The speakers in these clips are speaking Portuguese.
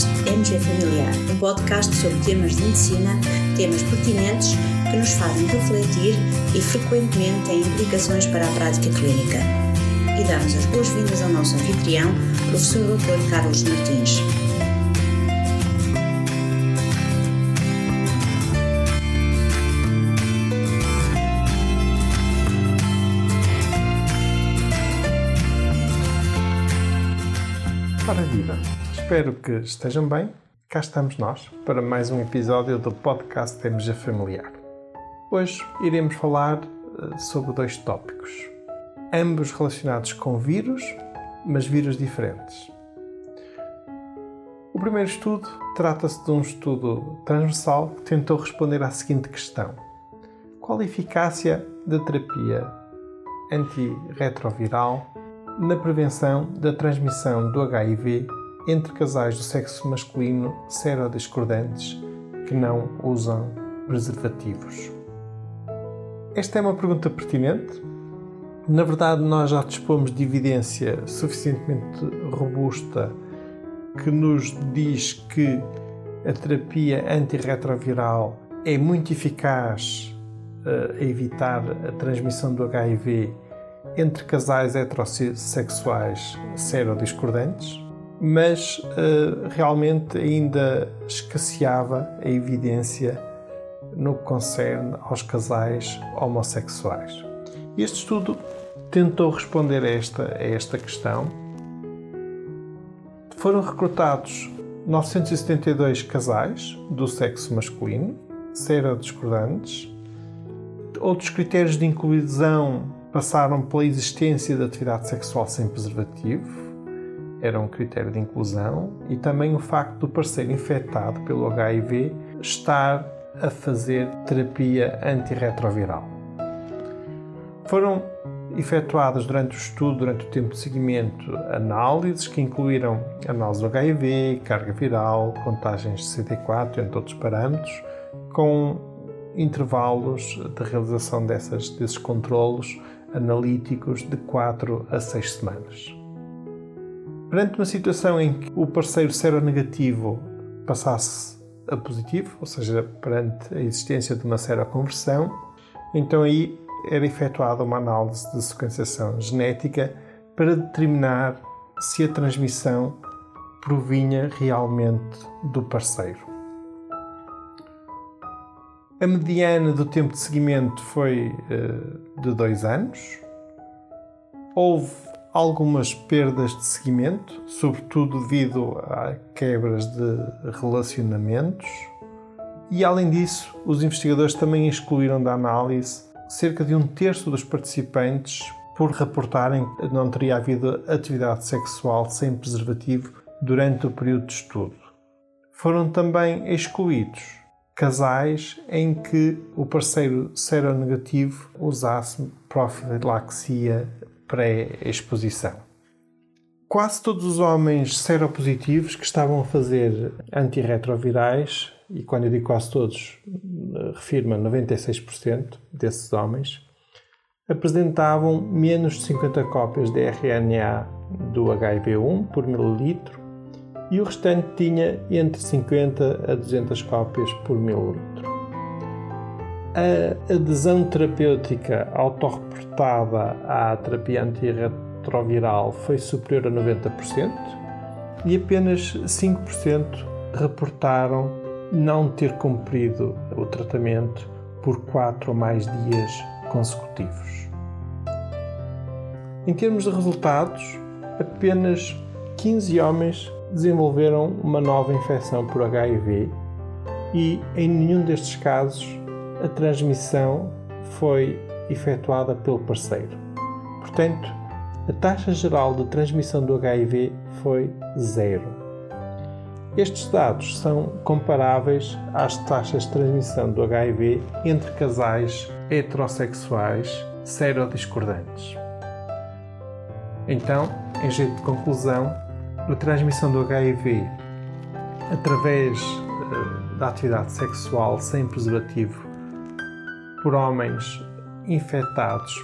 podcast MG Familiar, um podcast sobre temas de medicina, temas pertinentes que nos fazem refletir e frequentemente têm implicações para a prática clínica. E damos as boas-vindas ao nosso anfitrião, professor Dr. Carlos Martins. Para a vida. Espero que estejam bem. Cá estamos nós para mais um episódio do podcast MG Familiar. Hoje iremos falar eh, sobre dois tópicos, ambos relacionados com vírus, mas vírus diferentes. O primeiro estudo trata-se de um estudo transversal que tentou responder à seguinte questão: Qual a eficácia da terapia antirretroviral na prevenção da transmissão do HIV entre casais do sexo masculino serodiscordantes que não usam preservativos? Esta é uma pergunta pertinente. Na verdade, nós já dispomos de evidência suficientemente robusta que nos diz que a terapia antirretroviral é muito eficaz eh, a evitar a transmissão do HIV entre casais heterossexuais serodiscordantes, mas uh, realmente ainda escasseava a evidência no que concerne aos casais homossexuais. Este estudo tentou responder a esta, a esta questão. Foram recrutados 972 casais do sexo masculino, serodiscordantes. Outros critérios de inclusão passaram pela existência de atividade sexual sem preservativo, era um critério de inclusão, e também o facto do parceiro infectado pelo HIV estar a fazer terapia antirretroviral. Foram efetuadas durante o estudo, durante o tempo de seguimento, análises que incluíram análise do HIV, carga viral, contagens de CD4, entre outros parâmetros, com intervalos de realização dessas, desses controlos analíticos de 4 a 6 semanas. Perante uma situação em que o parceiro seronegativo passasse a positivo, ou seja, perante a existência de uma seroconversão, então aí era efetuada uma análise de sequenciação genética para determinar se a transmissão provinha realmente do parceiro. A mediana do tempo de seguimento foi uh, de dois anos. Houve algumas perdas de seguimento, sobretudo devido a quebras de relacionamentos. E além disso, os investigadores também excluíram da análise cerca de um terço dos participantes por reportarem que não teria havido atividade sexual sem preservativo durante o período de estudo. Foram também excluídos casais em que o parceiro seronegativo usasse profilaxia pré-exposição. Quase todos os homens seropositivos que estavam a fazer antirretrovirais, e quando eu digo quase todos, refirmo a 96% desses homens, apresentavam menos de 50 cópias de RNA do HIV1 por mililitro e o restante tinha entre 50 a 200 cópias por mililitro. A adesão terapêutica autorreportada à terapia antirretroviral foi superior a 90% e apenas 5% reportaram não ter cumprido o tratamento por 4 ou mais dias consecutivos. Em termos de resultados, apenas 15 homens desenvolveram uma nova infecção por HIV e em nenhum destes casos a transmissão foi efetuada pelo parceiro. Portanto, a taxa geral de transmissão do HIV foi zero. Estes dados são comparáveis às taxas de transmissão do HIV entre casais heterossexuais serodiscordantes. Então, em jeito de conclusão, a transmissão do HIV através uh, da atividade sexual sem preservativo por homens infectados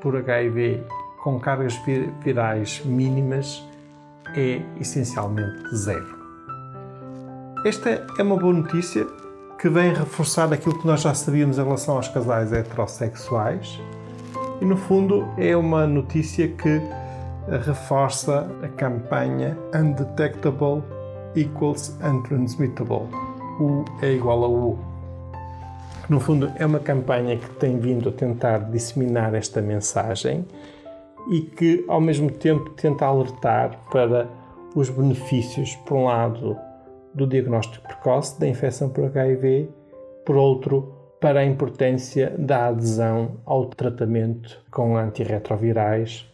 por HIV com cargas virais mínimas é essencialmente zero. Esta é uma boa notícia que vem reforçar aquilo que nós já sabíamos em relação aos casais heterossexuais e, no fundo, é uma notícia que reforça a campanha Undetectable equals Untransmittable. U é igual a U. No fundo, é uma campanha que tem vindo a tentar disseminar esta mensagem e que, ao mesmo tempo, tenta alertar para os benefícios, por um lado, do diagnóstico precoce da infecção por HIV, por outro, para a importância da adesão ao tratamento com antirretrovirais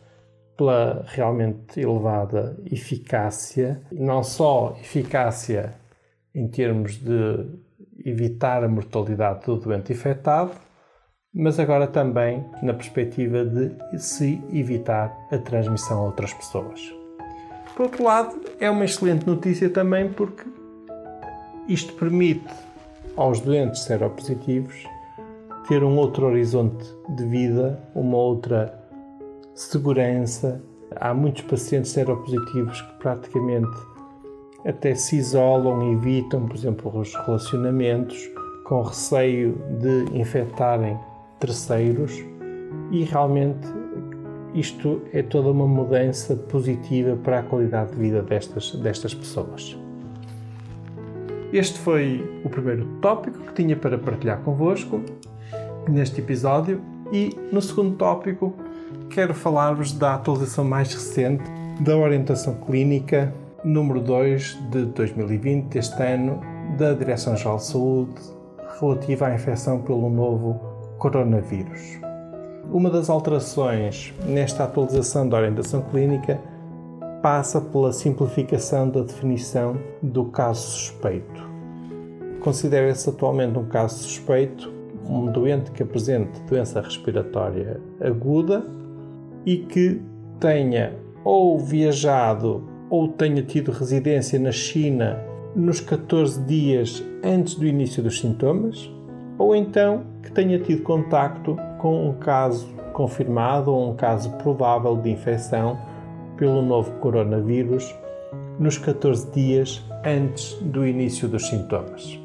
pela realmente elevada eficácia, não só eficácia em termos de evitar a mortalidade do doente infectado, mas agora também na perspectiva de se evitar a transmissão a outras pessoas. Por outro lado, é uma excelente notícia também porque isto permite aos doentes seropositivos ter um outro horizonte de vida, uma outra segurança. Há muitos pacientes seropositivos que praticamente até se isolam, evitam, por exemplo, os relacionamentos com receio de infectarem terceiros e realmente isto é toda uma mudança positiva para a qualidade de vida destas, destas pessoas. Este foi o primeiro tópico que tinha para partilhar convosco neste episódio e no segundo tópico quero falar-vos da atualização mais recente da orientação clínica número 2 de 2020, este ano, da Direção-Geral de Saúde, relativa à infecção pelo novo coronavírus. Uma das alterações nesta atualização da orientação clínica passa pela simplificação da definição do caso suspeito. Considera-se atualmente um caso suspeito um doente que apresente doença respiratória aguda e que tenha ou viajado ou tenha tido residência na China nos 14 dias antes do início dos sintomas, ou então que tenha tido contacto com um caso confirmado ou um caso provável de infecção pelo novo coronavírus nos 14 dias antes do início dos sintomas.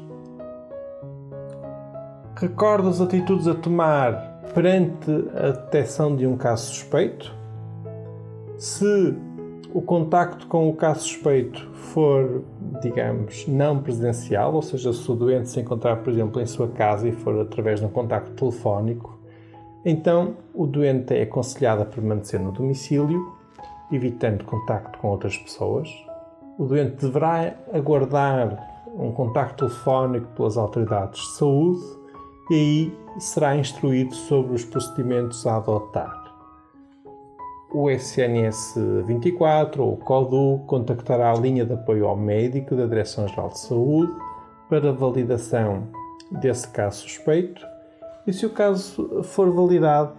Recorda as atitudes a tomar perante a detecção de um caso suspeito? Se o contacto com o caso suspeito for, digamos, não presencial, ou seja, se o doente se encontrar, por exemplo, em sua casa e for através de um contacto telefónico, então o doente é aconselhado a permanecer no domicílio, evitando contacto com outras pessoas. O doente deverá aguardar um contacto telefónico pelas autoridades de saúde e aí será instruído sobre os procedimentos a adotar. O SNS 24 ou o CODU contactará a linha de apoio ao médico da Direção-Geral de Saúde para validação desse caso suspeito e, se o caso for validado,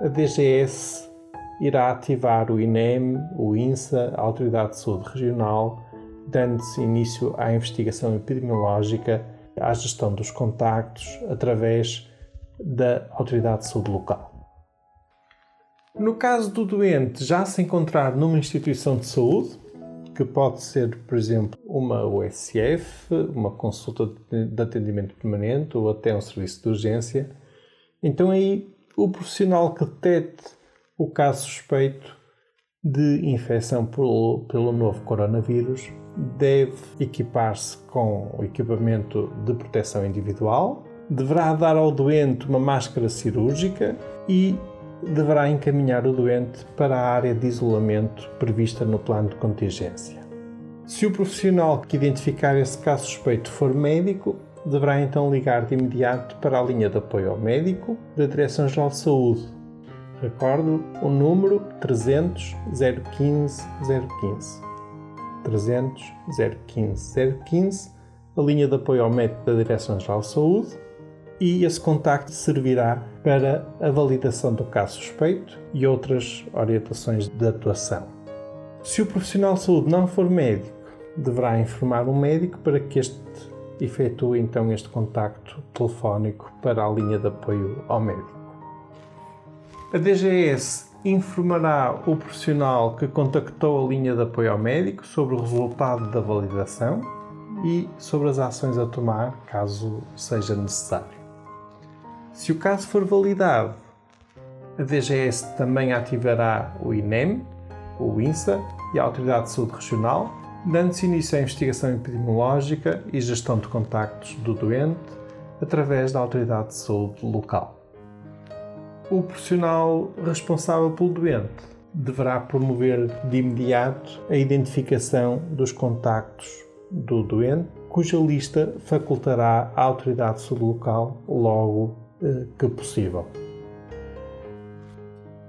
a DGS irá ativar o INEM, o INSA, a Autoridade de Saúde Regional, dando-se início à investigação epidemiológica à gestão dos contactos através da autoridade de saúde local. No caso do doente já se encontrar numa instituição de saúde, que pode ser, por exemplo, uma USF, uma consulta de atendimento permanente ou até um serviço de urgência, então aí o profissional que detecte o caso suspeito de infecção pelo, pelo novo coronavírus deve equipar-se com o equipamento de proteção individual, deverá dar ao doente uma máscara cirúrgica e deverá encaminhar o doente para a área de isolamento prevista no plano de contingência. Se o profissional que identificar esse caso suspeito for médico, deverá então ligar de imediato para a linha de apoio ao médico da Direção-Geral de Saúde. Recordo o número 300 015 015. 300 015 015, a linha de apoio ao médico da Direção-Geral de Saúde, e esse contacto servirá para a validação do caso suspeito e outras orientações de atuação. Se o profissional de saúde não for médico, deverá informar um médico para que este efetue então este contacto telefónico para a linha de apoio ao médico. A DGS informará o profissional que contactou a linha de apoio ao médico sobre o resultado da validação e sobre as ações a tomar caso seja necessário. Se o caso for validado, a DGS também ativará o INEM, o INSA e a Autoridade de Saúde Regional, dando-se início à investigação epidemiológica e gestão de contactos do doente através da Autoridade de Saúde local. O profissional responsável pelo doente deverá promover de imediato a identificação dos contactos do doente, cuja lista facultará a autoridade de saúde local logo que possível.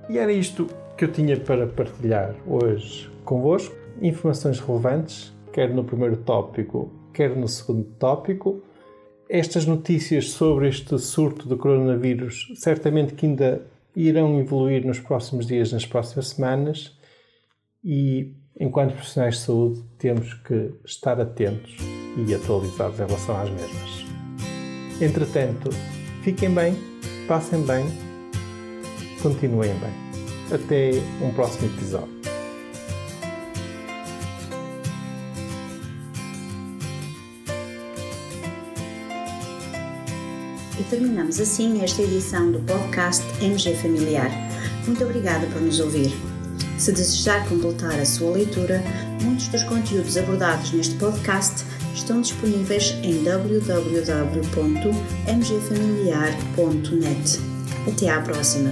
E era isto que eu tinha para partilhar hoje convosco. Informações relevantes, quer no primeiro tópico, quer no segundo tópico. Estas notícias sobre este surto de coronavírus certamente que ainda irão evoluir nos próximos dias, nas próximas semanas, e enquanto profissionais de saúde temos que estar atentos e atualizados em relação às mesmas. Entretanto, fiquem bem, passem bem, continuem bem. Até um próximo episódio. E terminamos assim esta edição do podcast MG Familiar. Muito obrigada por nos ouvir. Se desejar completar a sua leitura, muitos dos conteúdos abordados neste podcast estão disponíveis em www.mgfamiliar.net. Até à próxima!